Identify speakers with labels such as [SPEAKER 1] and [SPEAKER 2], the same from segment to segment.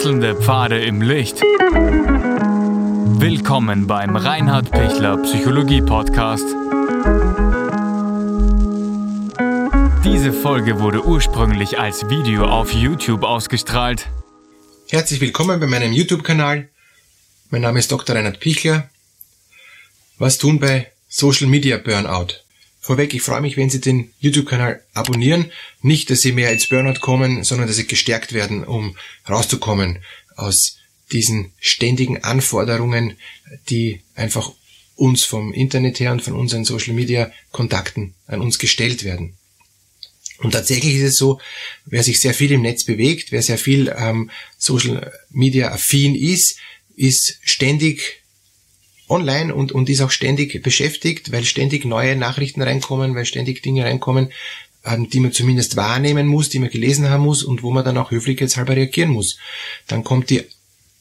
[SPEAKER 1] Wechselnde Pfade im Licht. Willkommen beim Reinhard Pichler Psychologie Podcast. Diese Folge wurde ursprünglich als Video auf YouTube ausgestrahlt.
[SPEAKER 2] Herzlich willkommen bei meinem YouTube-Kanal. Mein Name ist Dr. Reinhard Pichler. Was tun bei Social Media Burnout? Vorweg, ich freue mich, wenn Sie den YouTube-Kanal abonnieren. Nicht, dass Sie mehr ins Burnout kommen, sondern dass Sie gestärkt werden, um rauszukommen aus diesen ständigen Anforderungen, die einfach uns vom Internet her und von unseren Social Media Kontakten an uns gestellt werden. Und tatsächlich ist es so, wer sich sehr viel im Netz bewegt, wer sehr viel ähm, Social Media affin ist, ist ständig online und, und ist auch ständig beschäftigt, weil ständig neue Nachrichten reinkommen, weil ständig Dinge reinkommen, ähm, die man zumindest wahrnehmen muss, die man gelesen haben muss und wo man dann auch höflichkeitshalber reagieren muss. Dann kommt die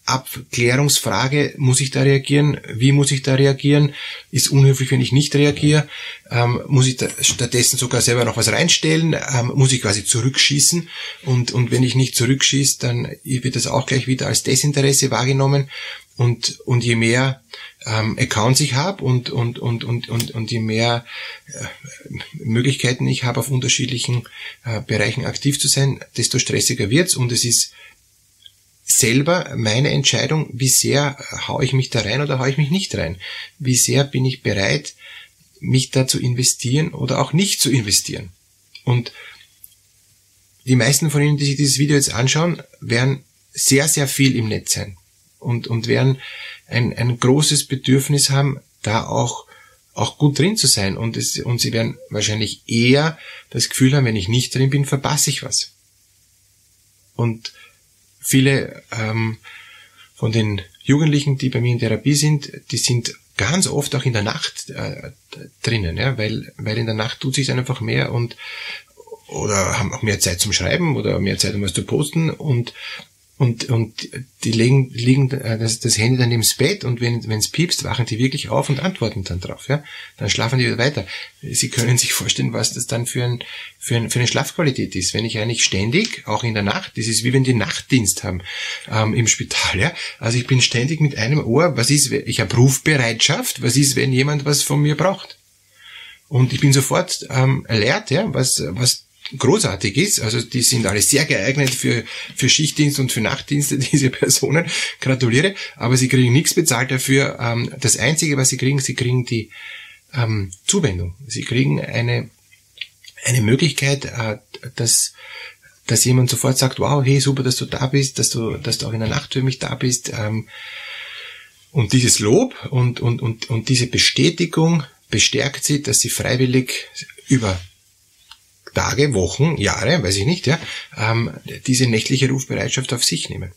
[SPEAKER 2] Abklärungsfrage, muss ich da reagieren? Wie muss ich da reagieren? Ist unhöflich, wenn ich nicht reagiere? Ähm, muss ich stattdessen sogar selber noch was reinstellen? Ähm, muss ich quasi zurückschießen? Und, und wenn ich nicht zurückschieße, dann wird das auch gleich wieder als Desinteresse wahrgenommen. Und, und je mehr ähm, Accounts ich habe und, und, und, und, und, und je mehr äh, Möglichkeiten ich habe, auf unterschiedlichen äh, Bereichen aktiv zu sein, desto stressiger wird's und es ist selber meine Entscheidung, wie sehr haue ich mich da rein oder haue ich mich nicht rein. Wie sehr bin ich bereit, mich da zu investieren oder auch nicht zu investieren. Und die meisten von Ihnen, die sich dieses Video jetzt anschauen, werden sehr, sehr viel im Netz sein und, und werden ein, ein großes Bedürfnis haben, da auch, auch gut drin zu sein. Und, es, und sie werden wahrscheinlich eher das Gefühl haben, wenn ich nicht drin bin, verpasse ich was. Und viele ähm, von den Jugendlichen, die bei mir in Therapie sind, die sind ganz oft auch in der Nacht äh, drinnen, ja, weil, weil in der Nacht tut sich einfach mehr und oder haben auch mehr Zeit zum Schreiben oder mehr Zeit, um was zu posten und und, und die legen, liegen äh, das, das Handy dann das Bett und wenn es piepst, wachen die wirklich auf und antworten dann drauf. Ja? Dann schlafen die wieder weiter. Sie können sich vorstellen, was das dann für, ein, für, ein, für eine Schlafqualität ist. Wenn ich eigentlich ständig, auch in der Nacht, das ist wie wenn die Nachtdienst haben ähm, im Spital. Ja? Also ich bin ständig mit einem Ohr, was ist, ich habe Rufbereitschaft, was ist, wenn jemand was von mir braucht? Und ich bin sofort ähm, alert, ja, was, was großartig ist. Also die sind alle sehr geeignet für, für Schichtdienst und für Nachtdienste, diese Personen. Gratuliere. Aber sie kriegen nichts bezahlt dafür. Ähm, das Einzige, was sie kriegen, sie kriegen die ähm, Zuwendung. Sie kriegen eine, eine Möglichkeit, äh, dass dass jemand sofort sagt, wow, hey, super, dass du da bist, dass du, dass du auch in der Nacht für mich da bist. Ähm, und dieses Lob und, und, und, und diese Bestätigung bestärkt sie, dass sie freiwillig über Tage, Wochen, Jahre, weiß ich nicht, ja, ähm, diese nächtliche Rufbereitschaft auf sich nehmen.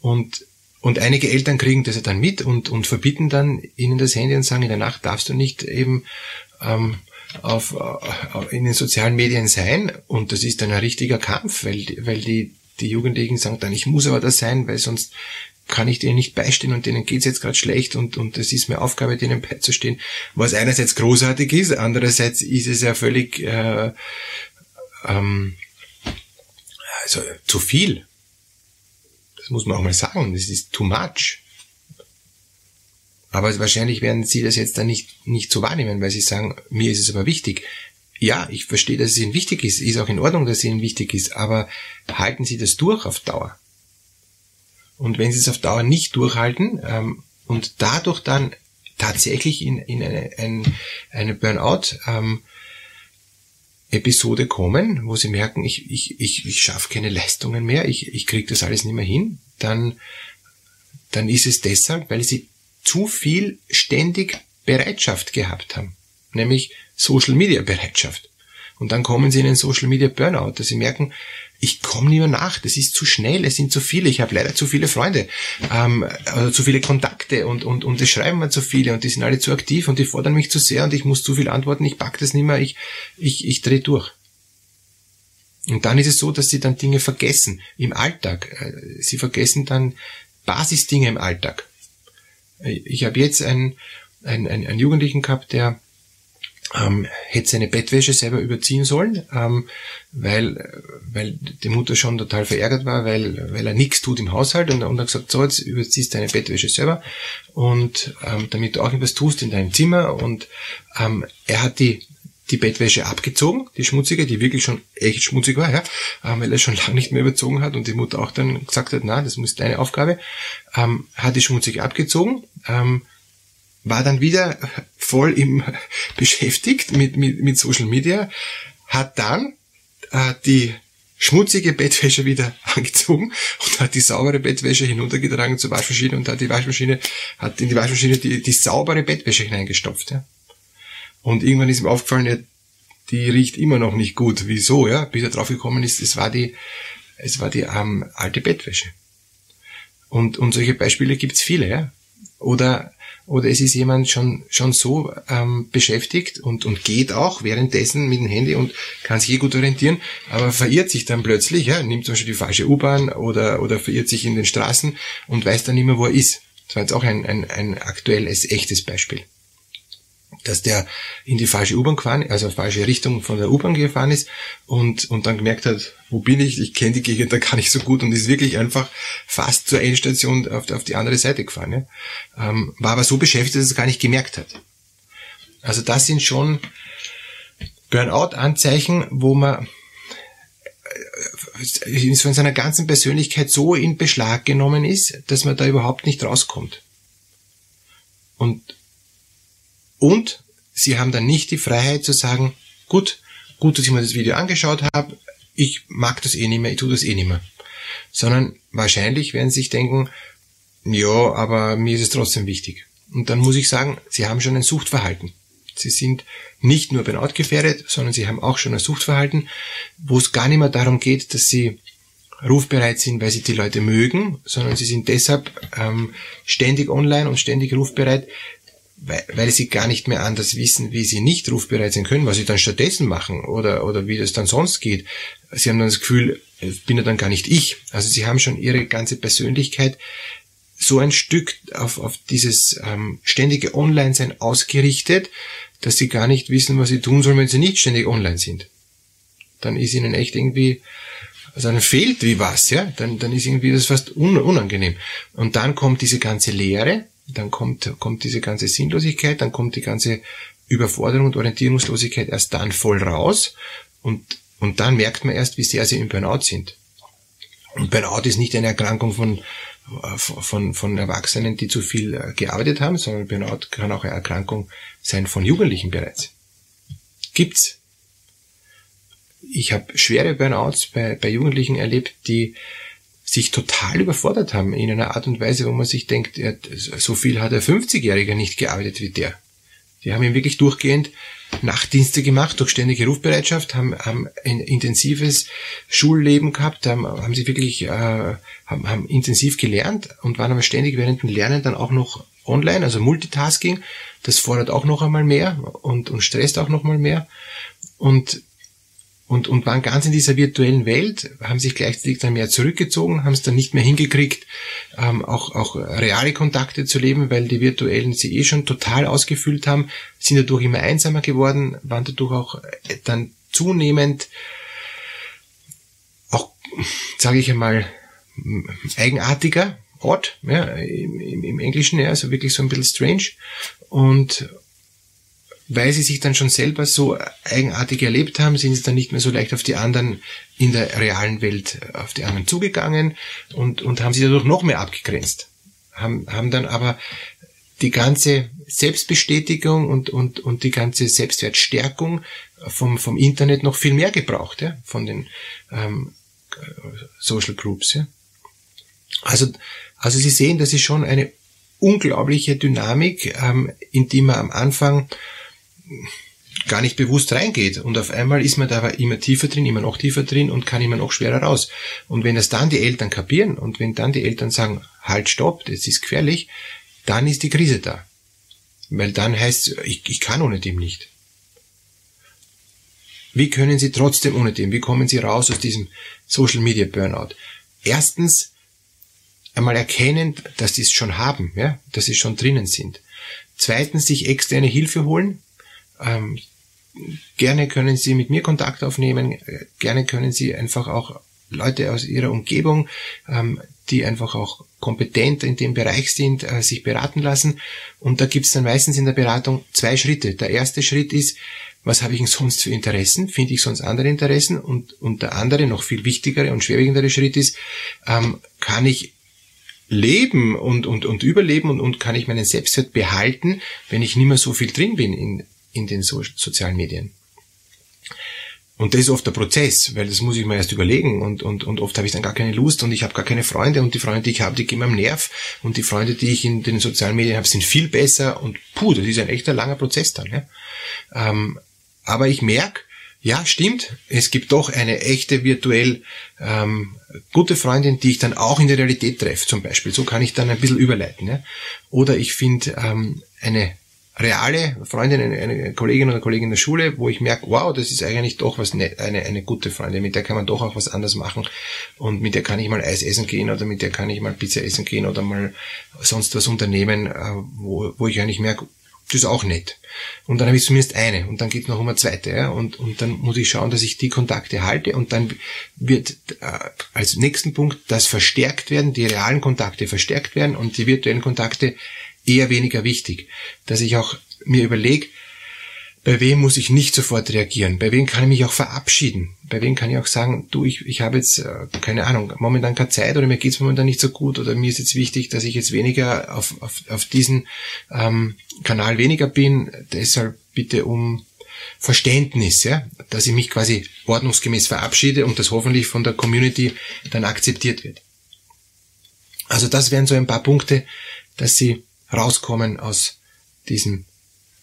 [SPEAKER 2] Und, und einige Eltern kriegen das ja dann mit und, und verbieten dann ihnen das Handy und sagen, in der Nacht darfst du nicht eben ähm, auf, auf, in den sozialen Medien sein. Und das ist dann ein richtiger Kampf, weil, weil die, die Jugendlichen sagen dann, ich muss aber das sein, weil sonst kann ich denen nicht beistehen und denen geht's jetzt gerade schlecht und und es ist mir Aufgabe, denen beizustehen. Was einerseits großartig ist, andererseits ist es ja völlig äh, ähm, also zu viel. Das muss man auch mal sagen. Das ist too much. Aber wahrscheinlich werden Sie das jetzt dann nicht, nicht so wahrnehmen, weil Sie sagen, mir ist es aber wichtig. Ja, ich verstehe, dass es Ihnen wichtig ist, ist auch in Ordnung, dass es Ihnen wichtig ist, aber halten Sie das durch auf Dauer. Und wenn sie es auf Dauer nicht durchhalten ähm, und dadurch dann tatsächlich in, in eine, ein, eine Burnout ähm, Episode kommen, wo sie merken, ich, ich, ich, ich schaffe keine Leistungen mehr, ich, ich kriege das alles nicht mehr hin, dann, dann ist es deshalb, weil sie zu viel ständig Bereitschaft gehabt haben, nämlich Social Media Bereitschaft. Und dann kommen sie in einen Social Media Burnout, dass sie merken, ich komme nicht mehr nach, das ist zu schnell, es sind zu viele, ich habe leider zu viele Freunde, ähm, also zu viele Kontakte und, und, und es schreiben mir zu viele und die sind alle zu aktiv und die fordern mich zu sehr und ich muss zu viel antworten, ich pack das nicht mehr, ich, ich, ich drehe durch. Und dann ist es so, dass sie dann Dinge vergessen im Alltag. Äh, sie vergessen dann Basisdinge im Alltag. Ich habe jetzt einen, einen, einen Jugendlichen gehabt, der ähm, hätte seine Bettwäsche selber überziehen sollen, ähm, weil, weil die Mutter schon total verärgert war, weil, weil er nichts tut im Haushalt und, und hat gesagt, so, jetzt überziehst deine Bettwäsche selber und ähm, damit du auch etwas tust in deinem Zimmer und ähm, er hat die die Bettwäsche abgezogen, die schmutzige, die wirklich schon echt schmutzig war, ja, ähm, weil er schon lange nicht mehr überzogen hat und die Mutter auch dann gesagt hat, na, das muss deine Aufgabe, ähm, hat die schmutzige abgezogen, ähm, war dann wieder voll im beschäftigt mit, mit, mit Social Media, hat dann äh, die schmutzige Bettwäsche wieder angezogen und hat die saubere Bettwäsche hinuntergetragen zur Waschmaschine und hat die Waschmaschine, hat in die Waschmaschine die, die saubere Bettwäsche hineingestopft. Ja. Und irgendwann ist ihm aufgefallen, ja, die riecht immer noch nicht gut. Wieso, ja? Bis er draufgekommen ist, es war die, es war die ähm, alte Bettwäsche. Und, und solche Beispiele gibt's viele, ja. Oder oder es ist jemand schon, schon so ähm, beschäftigt und, und geht auch währenddessen mit dem Handy und kann sich eh gut orientieren, aber verirrt sich dann plötzlich, ja, nimmt zum Beispiel die falsche U-Bahn oder, oder verirrt sich in den Straßen und weiß dann nicht mehr, wo er ist. Das war jetzt auch ein, ein, ein aktuelles, echtes Beispiel dass der in die falsche U-Bahn gefahren, also falsche Richtung von der U-Bahn gefahren ist und, und dann gemerkt hat, wo bin ich, ich kenne die Gegend da gar nicht so gut und ist wirklich einfach fast zur Endstation auf, auf die andere Seite gefahren. Ja. Ähm, war aber so beschäftigt, dass er es gar nicht gemerkt hat. Also das sind schon Burnout-Anzeichen, wo man äh, von seiner ganzen Persönlichkeit so in Beschlag genommen ist, dass man da überhaupt nicht rauskommt. Und und sie haben dann nicht die Freiheit zu sagen, gut, gut, dass ich mir das Video angeschaut habe, ich mag das eh nicht mehr, ich tue das eh nicht mehr. Sondern wahrscheinlich werden sie sich denken, ja, aber mir ist es trotzdem wichtig. Und dann muss ich sagen, sie haben schon ein Suchtverhalten. Sie sind nicht nur Burnout gefährdet, sondern sie haben auch schon ein Suchtverhalten, wo es gar nicht mehr darum geht, dass sie rufbereit sind, weil sie die Leute mögen, sondern sie sind deshalb ähm, ständig online und ständig rufbereit, weil, weil sie gar nicht mehr anders wissen, wie sie nicht rufbereit sein können, was sie dann stattdessen machen oder, oder wie das dann sonst geht. Sie haben dann das Gefühl, ich bin ja dann gar nicht ich. Also sie haben schon ihre ganze Persönlichkeit so ein Stück auf, auf dieses ähm, ständige Online-Sein ausgerichtet, dass sie gar nicht wissen, was sie tun sollen, wenn sie nicht ständig online sind. Dann ist ihnen echt irgendwie, also dann fehlt wie was, ja, dann, dann ist irgendwie das fast unangenehm. Und dann kommt diese ganze Leere, dann kommt, kommt diese ganze Sinnlosigkeit, dann kommt die ganze Überforderung und Orientierungslosigkeit erst dann voll raus und, und dann merkt man erst, wie sehr sie im Burnout sind. Und Burnout ist nicht eine Erkrankung von, von, von Erwachsenen, die zu viel äh, gearbeitet haben, sondern Burnout kann auch eine Erkrankung sein von Jugendlichen bereits. Gibt's. Ich habe schwere Burnouts bei, bei Jugendlichen erlebt, die sich total überfordert haben in einer Art und Weise, wo man sich denkt, so viel hat der 50-Jährige nicht gearbeitet wie der. Die haben ihm wirklich durchgehend Nachtdienste gemacht durch ständige Rufbereitschaft, haben, haben ein intensives Schulleben gehabt, haben, haben sie wirklich äh, haben, haben intensiv gelernt und waren aber ständig während dem Lernen dann auch noch online, also Multitasking. Das fordert auch noch einmal mehr und, und stresst auch noch mal mehr. Und und, und waren ganz in dieser virtuellen Welt, haben sich gleichzeitig dann mehr zurückgezogen, haben es dann nicht mehr hingekriegt, ähm, auch, auch reale Kontakte zu leben, weil die virtuellen sie eh schon total ausgefüllt haben, sind dadurch immer einsamer geworden, waren dadurch auch dann zunehmend auch, sage ich einmal, eigenartiger Ort, ja, im, im Englischen, ja, also wirklich so ein bisschen strange. Und, weil sie sich dann schon selber so eigenartig erlebt haben, sind sie dann nicht mehr so leicht auf die anderen in der realen Welt, auf die anderen zugegangen und, und haben sie dadurch noch mehr abgegrenzt. Haben, haben dann aber die ganze Selbstbestätigung und, und, und die ganze Selbstwertstärkung vom, vom Internet noch viel mehr gebraucht, ja, von den ähm, Social Groups. Ja. Also, also Sie sehen, das ist schon eine unglaubliche Dynamik, ähm, in die man am Anfang gar nicht bewusst reingeht. Und auf einmal ist man da immer tiefer drin, immer noch tiefer drin und kann immer noch schwerer raus. Und wenn es dann die Eltern kapieren und wenn dann die Eltern sagen, halt, stopp, das ist gefährlich, dann ist die Krise da. Weil dann heißt ich, ich kann ohne dem nicht. Wie können Sie trotzdem ohne dem? Wie kommen Sie raus aus diesem Social Media Burnout? Erstens, einmal erkennen, dass Sie es schon haben, ja, dass Sie schon drinnen sind. Zweitens, sich externe Hilfe holen, ähm, gerne können Sie mit mir Kontakt aufnehmen, gerne können Sie einfach auch Leute aus Ihrer Umgebung, ähm, die einfach auch kompetent in dem Bereich sind, äh, sich beraten lassen. Und da gibt's dann meistens in der Beratung zwei Schritte. Der erste Schritt ist, was habe ich denn sonst für Interessen? Finde ich sonst andere Interessen? Und, und der andere, noch viel wichtigere und schwerwiegendere Schritt ist, ähm, kann ich leben und, und, und überleben und, und kann ich meinen Selbstwert behalten, wenn ich nicht mehr so viel drin bin in, in den so sozialen Medien. Und das ist oft der Prozess, weil das muss ich mir erst überlegen und, und, und oft habe ich dann gar keine Lust und ich habe gar keine Freunde und die Freunde, die ich habe, die gehen mir am Nerv und die Freunde, die ich in den sozialen Medien habe, sind viel besser und puh, das ist ein echter langer Prozess dann. Ja? Ähm, aber ich merke, ja, stimmt, es gibt doch eine echte virtuell ähm, gute Freundin, die ich dann auch in der Realität treffe, zum Beispiel. So kann ich dann ein bisschen überleiten. Ja? Oder ich finde ähm, eine reale Freundin, eine, Kollegin oder Kollegin in der Schule, wo ich merke, wow, das ist eigentlich doch was ne, eine, eine gute Freundin, mit der kann man doch auch was anderes machen und mit der kann ich mal Eis essen gehen oder mit der kann ich mal Pizza essen gehen oder mal sonst was unternehmen, äh, wo, wo ich eigentlich merke, das ist auch nett. Und dann habe ich zumindest eine und dann geht noch um eine zweite. Ja? Und, und dann muss ich schauen, dass ich die Kontakte halte und dann wird äh, als nächsten Punkt das verstärkt werden, die realen Kontakte verstärkt werden und die virtuellen Kontakte eher weniger wichtig. Dass ich auch mir überlege, bei wem muss ich nicht sofort reagieren? Bei wem kann ich mich auch verabschieden? Bei wem kann ich auch sagen, du, ich, ich habe jetzt, äh, keine Ahnung, momentan keine Zeit oder mir geht's momentan nicht so gut oder mir ist jetzt wichtig, dass ich jetzt weniger auf, auf, auf diesen ähm, Kanal weniger bin. Deshalb bitte um Verständnis, ja, dass ich mich quasi ordnungsgemäß verabschiede und das hoffentlich von der Community dann akzeptiert wird. Also das wären so ein paar Punkte, dass Sie rauskommen aus diesem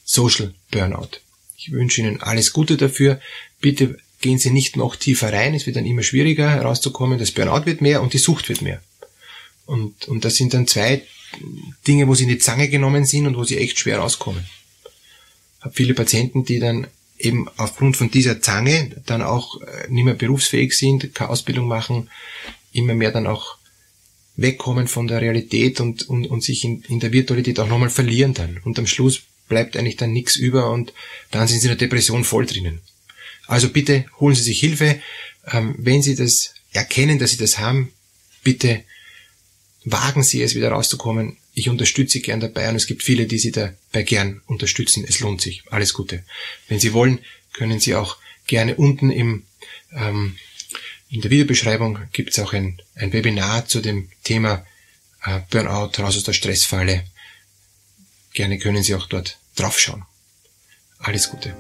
[SPEAKER 2] Social Burnout. Ich wünsche Ihnen alles Gute dafür. Bitte gehen Sie nicht noch tiefer rein. Es wird dann immer schwieriger herauszukommen. Das Burnout wird mehr und die Sucht wird mehr. Und, und das sind dann zwei Dinge, wo Sie in die Zange genommen sind und wo Sie echt schwer rauskommen. Ich habe viele Patienten, die dann eben aufgrund von dieser Zange dann auch äh, nicht mehr berufsfähig sind, keine Ausbildung machen, immer mehr dann auch wegkommen von der Realität und, und, und sich in, in der Virtualität auch nochmal verlieren dann. Und am Schluss bleibt eigentlich dann nichts über und dann sind sie in der Depression voll drinnen. Also bitte holen Sie sich Hilfe. Ähm, wenn Sie das erkennen, dass Sie das haben, bitte wagen Sie es wieder rauszukommen. Ich unterstütze Sie gern dabei und es gibt viele, die Sie dabei gern unterstützen. Es lohnt sich. Alles Gute. Wenn Sie wollen, können Sie auch gerne unten im ähm, in der Videobeschreibung gibt es auch ein, ein Webinar zu dem Thema äh, Burnout, raus aus der Stressfalle. Gerne können Sie auch dort draufschauen. Alles Gute.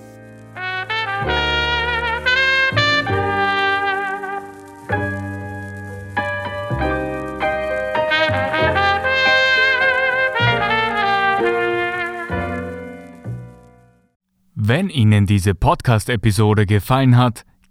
[SPEAKER 1] Wenn Ihnen diese Podcast-Episode gefallen hat,